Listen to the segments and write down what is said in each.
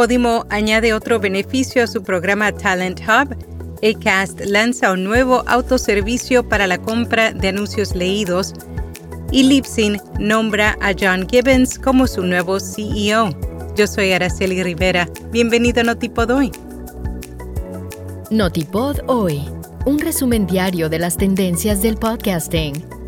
Podimo añade otro beneficio a su programa Talent Hub. Acast lanza un nuevo autoservicio para la compra de anuncios leídos y Lipsin nombra a John Gibbons como su nuevo CEO. Yo soy Araceli Rivera. Bienvenido a Notipod Hoy. Notipod Hoy, un resumen diario de las tendencias del podcasting.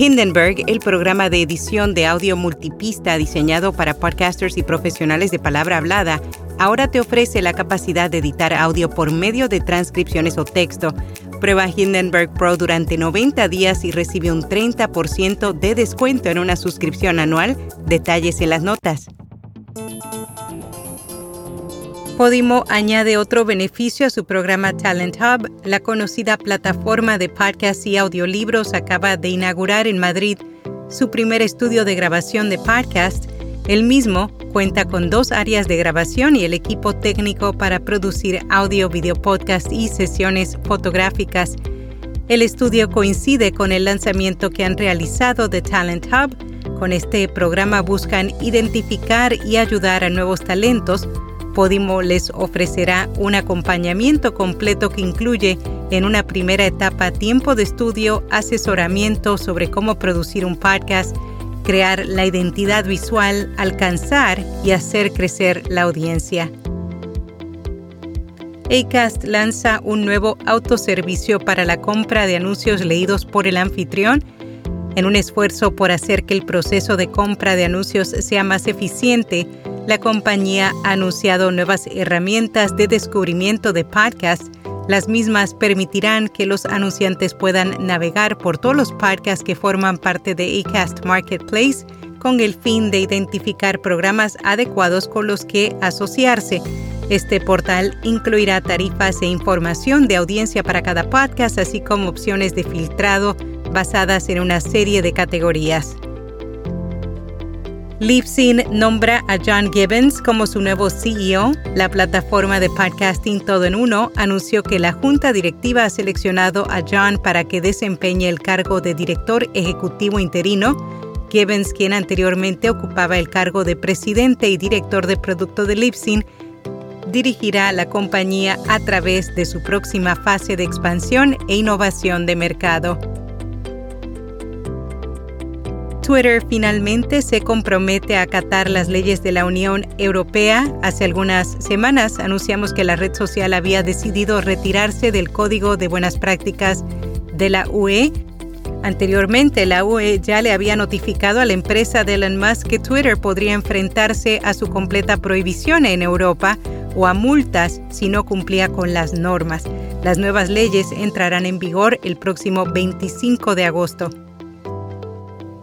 Hindenburg, el programa de edición de audio multipista diseñado para podcasters y profesionales de palabra hablada, ahora te ofrece la capacidad de editar audio por medio de transcripciones o texto. Prueba Hindenburg Pro durante 90 días y recibe un 30% de descuento en una suscripción anual. Detalles en las notas. Podimo añade otro beneficio a su programa Talent Hub. La conocida plataforma de podcasts y audiolibros acaba de inaugurar en Madrid su primer estudio de grabación de podcast. El mismo cuenta con dos áreas de grabación y el equipo técnico para producir audio, video podcast y sesiones fotográficas. El estudio coincide con el lanzamiento que han realizado de Talent Hub. Con este programa buscan identificar y ayudar a nuevos talentos Podimo les ofrecerá un acompañamiento completo que incluye en una primera etapa tiempo de estudio, asesoramiento sobre cómo producir un podcast, crear la identidad visual, alcanzar y hacer crecer la audiencia. Acast lanza un nuevo autoservicio para la compra de anuncios leídos por el anfitrión en un esfuerzo por hacer que el proceso de compra de anuncios sea más eficiente la compañía ha anunciado nuevas herramientas de descubrimiento de podcasts. Las mismas permitirán que los anunciantes puedan navegar por todos los podcasts que forman parte de Acast Marketplace con el fin de identificar programas adecuados con los que asociarse. Este portal incluirá tarifas e información de audiencia para cada podcast, así como opciones de filtrado basadas en una serie de categorías. Libsyn nombra a John Gibbons como su nuevo CEO. La plataforma de podcasting Todo en Uno anunció que la junta directiva ha seleccionado a John para que desempeñe el cargo de director ejecutivo interino. Gibbons, quien anteriormente ocupaba el cargo de presidente y director de producto de Libsyn, dirigirá la compañía a través de su próxima fase de expansión e innovación de mercado. Twitter finalmente se compromete a acatar las leyes de la Unión Europea. Hace algunas semanas anunciamos que la red social había decidido retirarse del Código de Buenas Prácticas de la UE. Anteriormente, la UE ya le había notificado a la empresa de Elon Musk que Twitter podría enfrentarse a su completa prohibición en Europa o a multas si no cumplía con las normas. Las nuevas leyes entrarán en vigor el próximo 25 de agosto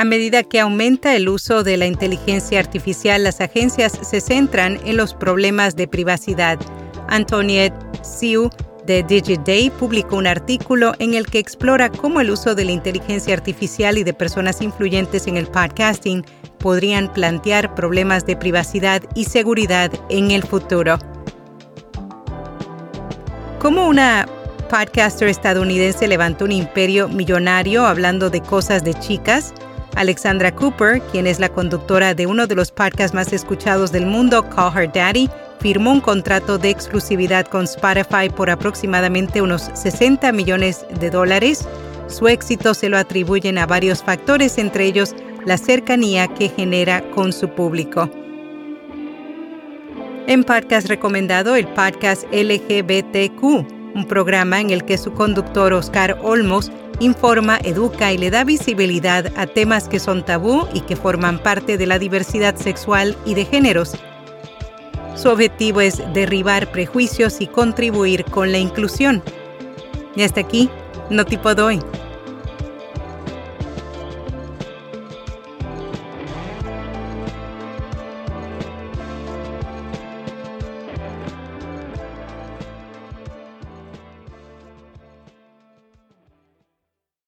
A medida que aumenta el uso de la inteligencia artificial, las agencias se centran en los problemas de privacidad. Antoniette Siu de DigiDay publicó un artículo en el que explora cómo el uso de la inteligencia artificial y de personas influyentes en el podcasting podrían plantear problemas de privacidad y seguridad en el futuro. Como una podcaster estadounidense levantó un imperio millonario hablando de cosas de chicas, Alexandra Cooper, quien es la conductora de uno de los podcasts más escuchados del mundo, Call Her Daddy, firmó un contrato de exclusividad con Spotify por aproximadamente unos 60 millones de dólares. Su éxito se lo atribuyen a varios factores, entre ellos la cercanía que genera con su público. En podcast recomendado, el podcast LGBTQ, un programa en el que su conductor Oscar Olmos informa, educa y le da visibilidad a temas que son tabú y que forman parte de la diversidad sexual y de géneros. Su objetivo es derribar prejuicios y contribuir con la inclusión. Y hasta aquí, no tipo doy.